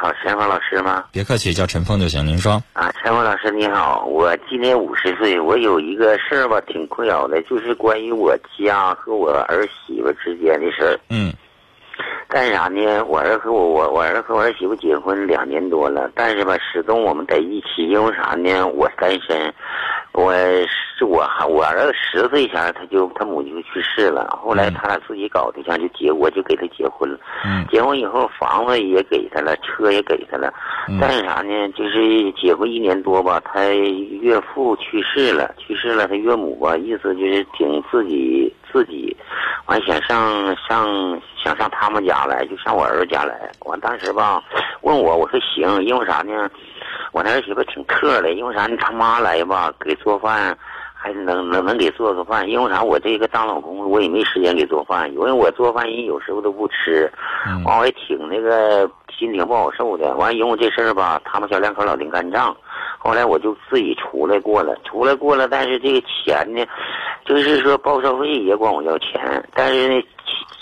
好，陈峰老师吗？别客气，叫陈峰就行。您说啊，陈峰老师你好，我今年五十岁，我有一个事儿吧，挺困扰的，就是关于我家和我儿媳妇之间的事儿。嗯，干啥呢？我儿和我我我儿和我儿媳妇结婚两年多了，但是吧，始终我们在一起，因为啥呢？我单身，我是我还我儿子十岁前他就他母亲就去世了，后来他俩自己搞对象就结，我就给他结婚了。嗯结婚以后，房子也给他了，车也给他了，嗯但是啥呢？就是结婚一年多吧，他岳父去世了，去世了，他岳母吧，意思就是挺自己自己，完想上上想上他们家来，就上我儿子家来。完当时吧，问我，我说行，因为啥呢？我那儿媳妇挺特的，因为啥呢？他妈来吧，给做饭。还能能能给做个饭，因为啥？我这个当老公，我也没时间给做饭，因为我做饭人有时候都不吃，嗯完我也挺那个心挺不好受的。完因为这事儿吧，他们小两口老挺干仗，后来我就自己出来过了，出来过了，但是这个钱呢，就是说报销费也管我要钱，但是呢，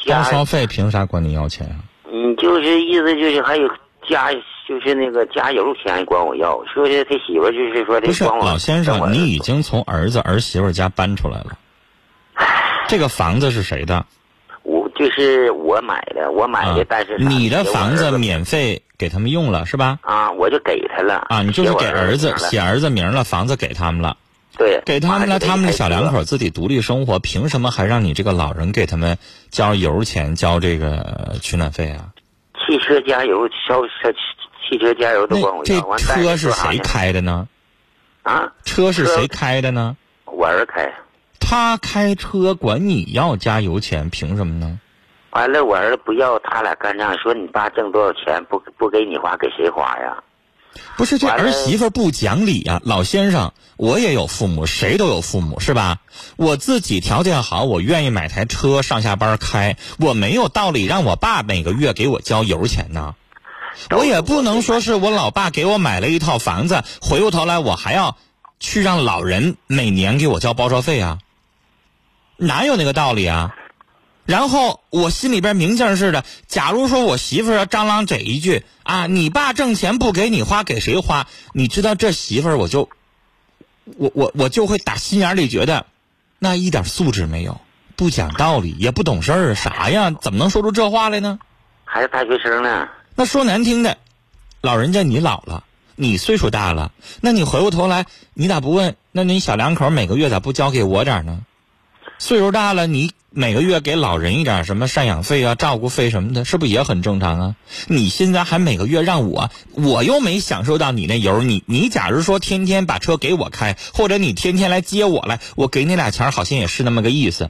家报销费凭啥管你要钱啊？嗯，就是意思就是还有加就是那个加油钱管我要，说是他媳妇就是说的不是老先生，你已经从儿子儿媳妇家搬出来了，这个房子是谁的？我就是我买的，我买的，啊但是你的房子免费给他们用了是吧？啊，我就给他了啊，你就是给儿子写儿子名了，房子给他们了，对，给他们了，他们的小两口自己独立生活，凭什么还让你这个老人给他们交油钱、交这个取暖费啊？汽车加油烧烧汽汽车加油都管我要，完车是谁开的呢？啊？车是谁开的呢？我儿开。他开车管你要加油钱，凭什么呢？完了，我儿子不要，他俩干仗，说你爸挣多少钱不不给你花，给谁花呀？不是这儿媳妇不讲理呀、老先生，我也有父母，谁都有父母是吧？我自己条件好，我愿意买台车上下班开，我没有道理让我爸每个月给我交油钱呢。我也不能说是我老爸给我买了一套房子，回过头来我还要去让老人每年给我交报销费啊，哪有那个道理啊？然后我心里边明镜似的，假如说我媳妇儿要张朗这一句啊，你爸挣钱不给你花，给谁花？你知道这媳妇儿我就，我我我就会打心眼里觉得，那一点素质没有，不讲道理，也不懂事儿，啥呀？怎么能说出这话来呢？还是大学生呢？那说难听的，老人家你老了，你岁数大了，那你回过头来，你咋不问？那你小两口每个月咋不交给我点呢？岁数大了，你每个月给老人一点什么赡养费啊、照顾费什么的，是不是也很正常啊？你现在还每个月让我，我又没享受到你那油，你你假如说天天把车给我开，或者你天天来接我来，我给你俩钱好像也是那么个意思，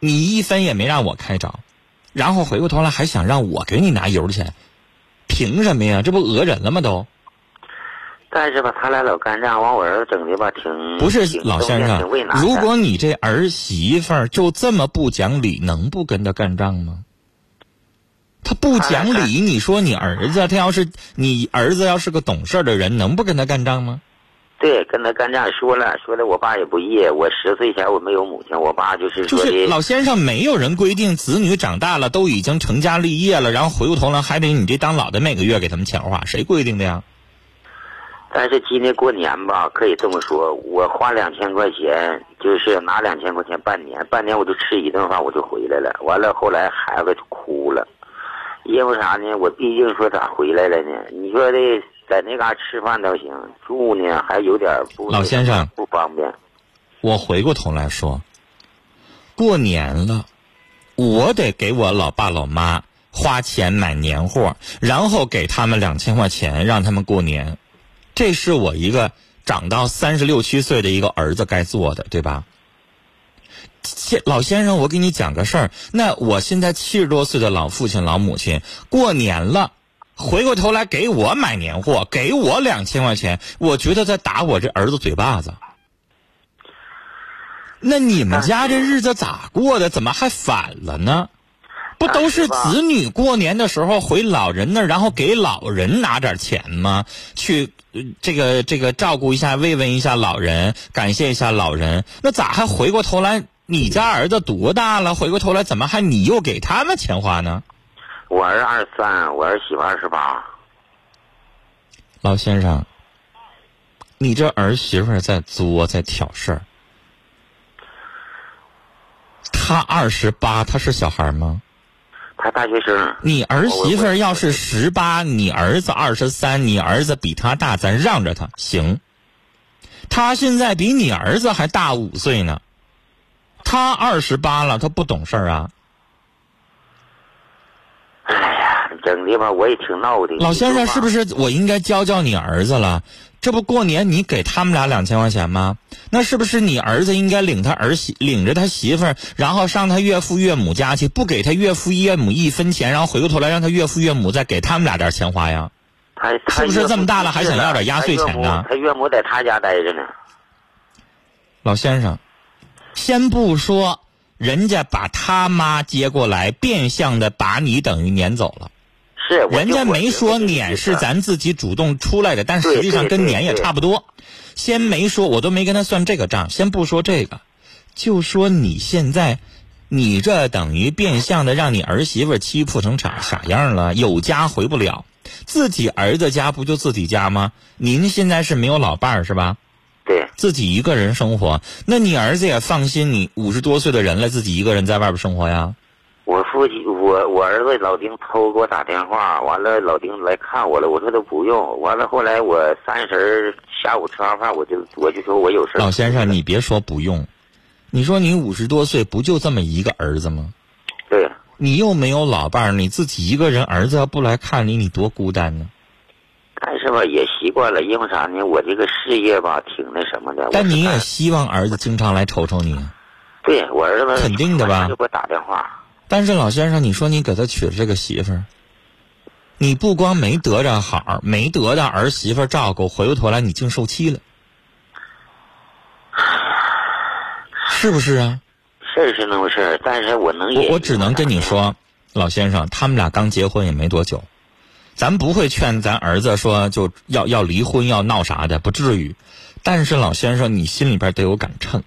你一分也没让我开着，然后回过头来还想让我给你拿油钱，凭什么呀？这不讹人了吗都？但是吧，他俩老干仗，完我儿子整的吧，挺不是挺老先生如果你这儿媳妇儿就这么不讲理，能不跟他干仗吗？他不讲理，你说你儿子，他要是你儿子要是个懂事儿的人，能不跟他干仗吗？对，跟他干仗说了，说的我爸也不义，我十岁前我没有母亲，我爸就是说的，是老先生，没有人规定子女长大了都已经成家立业了，然后回过头来还得你这当老的每个月给他们钱花，谁规定的呀？但是今年过年吧，可以这么说，我花两千块钱，就是拿两千块钱半年，半年我就吃一顿饭我就回来了。完了后来孩子就哭了，因为啥呢？我毕竟说咋回来了呢？你说的在那嘎吃饭都行，住呢还有点不老先生不方便。我回过头来说，过年了，我得给我老爸老妈花钱买年货，然后给他们两千块钱让他们过年，这是我一个长到三十六七岁的一个儿子该做的，对吧？先老先生，我给你讲个事儿。那我现在七十多岁的老父亲、老母亲，过年了，回过头来给我买年货，给我两千块钱，我觉得在打我这儿子嘴巴子。那你们家这日子咋过的？怎么还反了呢？不都是子女过年的时候回老人那儿，然后给老人拿点钱吗？去呃这个这个照顾一下、慰问一下老人，感谢一下老人。那咋还回过头来？你家儿子多大了？回过头来怎么还你又给他们钱花呢？我儿二十三，我儿媳妇二十八。老先生，你这儿媳妇在作，在挑事儿。他二十八，他是小孩吗？他大学生。你儿媳妇要是十八，你儿子二十三，你儿子比他大，咱让着他行。他现在比你儿子还大五岁呢，他二十八了，他不懂事儿啊。哎呀，整的吧，我也挺闹的。老先生，是不是我应该教教你儿子了？这不过年你给他们俩两千块钱吗？那是不是你儿子应该领他儿媳领着他媳妇儿，然后上他岳父岳母家去，不给他岳父岳母一分钱，然后回过头来让他岳父岳母再给他们俩点钱花呀？他是不是这么大了还想要点压岁钱呢？他岳母在他家待着呢。老先生，先不说人家把他妈接过来，变相的把你等于撵走了。是，人家没说撵是咱自己主动出来的，但实际上跟撵也差不多。先没说，我都没跟他算这个账。先不说这个，就说你现在，你这等于变相的让你儿媳妇欺负成啥啥样了？有家回不了，自己儿子家不就自己家吗？您现在是没有老伴儿是吧？对，自己一个人生活，那你儿子也放心，你五十多岁的人了，自己一个人在外边生活呀？我我我儿子老丁偷给我打电话，完了老丁来看我了，我说都不用。完了后来我三十下午吃完饭，我就我就说我有事。老先生，你别说不用，你说你五十多岁不就这么一个儿子吗？对。你又没有老伴儿，你自己一个人，儿子要不来看你，你多孤单呢。但是吧，也习惯了，因为啥呢？我这个事业吧，挺那什么的。但你也希望儿子经常来瞅瞅你。对我儿子肯定的吧？就给我打电话。但是老先生，你说你给他娶了这个媳妇儿，你不光没得着好，没得到儿媳妇照顾，回过头来你净受气了，是不是啊？事是那么事儿，但是我能我我只能跟你说，老先生，他们俩刚结婚也没多久，咱不会劝咱儿子说就要要离婚要闹啥的，不至于。但是老先生，你心里边得有杆秤。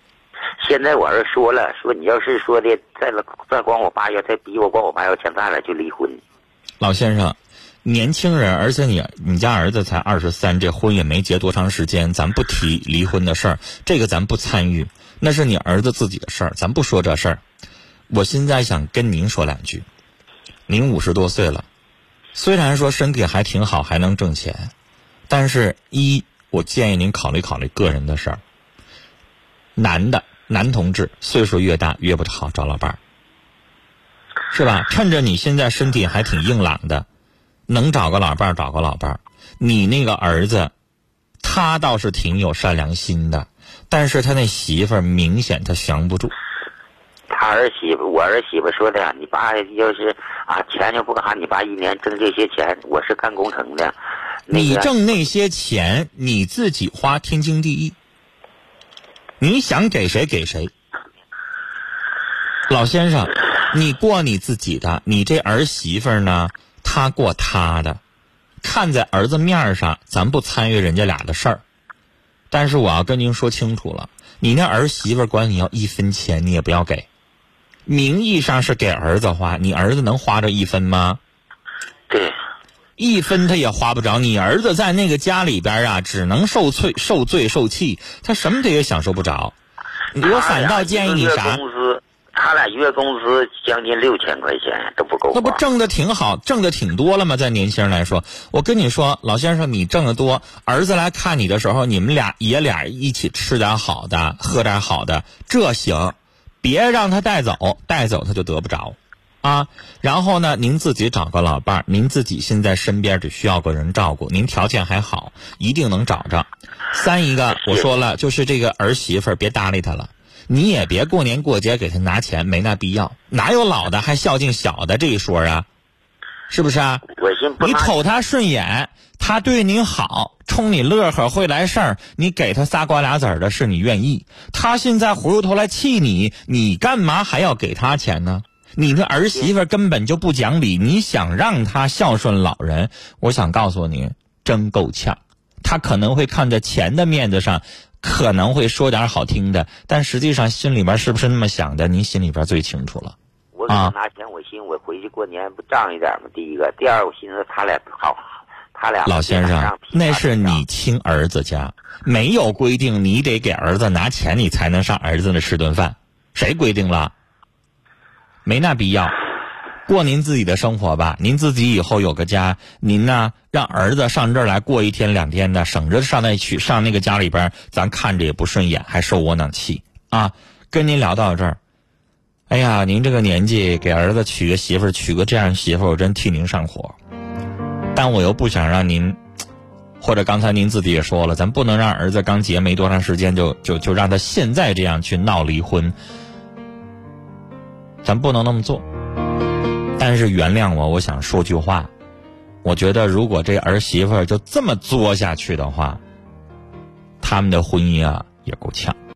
现在我儿子说了，说你要是说的再再管我爸要再逼我管我爸要钱，咱俩就离婚。老先生，年轻人，而且你你家儿子才二十三，这婚也没结多长时间，咱不提离婚的事儿，这个咱不参与，那是你儿子自己的事儿，咱不说这事儿。我现在想跟您说两句，您五十多岁了，虽然说身体还挺好，还能挣钱，但是一，我建议您考虑考虑个人的事儿，男的。男同志岁数越大越不好找老伴儿，是吧？趁着你现在身体还挺硬朗的，能找个老伴儿找个老伴儿。你那个儿子，他倒是挺有善良心的，但是他那媳妇儿明显他降不住。他儿媳妇，我儿媳妇说的呀，你爸要是啊钱就不干啥，你爸一年挣这些钱，我是干工程的，你挣那些钱你自己花天经地义。你想给谁给谁，老先生，你过你自己的，你这儿媳妇呢，她过她的，看在儿子面上，咱不参与人家俩的事儿。但是我要跟您说清楚了，你那儿媳妇管你要一分钱，你也不要给。名义上是给儿子花，你儿子能花着一分吗？对。一分他也花不着，你儿子在那个家里边啊，只能受罪、受罪、受气，他什么他也享受不着。我反倒建议你啥？工资，他俩月工资将近六千块钱都不够。那不挣的挺好，挣的挺多了吗？在年轻人来说，我跟你说，老先生，你挣的多，儿子来看你的时候，你们俩爷俩一起吃点好的，喝点好的，这行，别让他带走，带走他就得不着。啊，然后呢？您自己找个老伴儿，您自己现在身边只需要个人照顾，您条件还好，一定能找着。三一个，我说了，就是这个儿媳妇儿别搭理她了，你也别过年过节给他拿钱，没那必要。哪有老的还孝敬小的这一说啊？是不是啊？你瞅他顺眼，他对你好，冲你乐呵，会来事儿，你给他仨瓜俩子儿的是你愿意。他现在回过头来气你，你干嘛还要给他钱呢？你的儿媳妇根本就不讲理，你想让她孝顺老人，我想告诉你，真够呛。她可能会看在钱的面子上，可能会说点好听的，但实际上心里边是不是那么想的，您心里边最清楚了。我给他拿钱，我寻思我回去过年不仗义点吗？第一个，第二我寻思他俩好，他俩老先生，那是你亲儿子家，没有规定你得给儿子拿钱，你才能上儿子那吃顿饭，谁规定了？没那必要，过您自己的生活吧。您自己以后有个家，您呢让儿子上这儿来过一天两天的，省着上那去上那个家里边，咱看着也不顺眼，还受窝囊气啊。跟您聊到这儿，哎呀，您这个年纪给儿子娶个媳妇儿，娶个这样媳妇儿，我真替您上火。但我又不想让您，或者刚才您自己也说了，咱不能让儿子刚结没多长时间就就就让他现在这样去闹离婚，咱不能那么做。但是原谅我，我想说句话，我觉得如果这儿媳妇就这么作下去的话，他们的婚姻啊也够呛。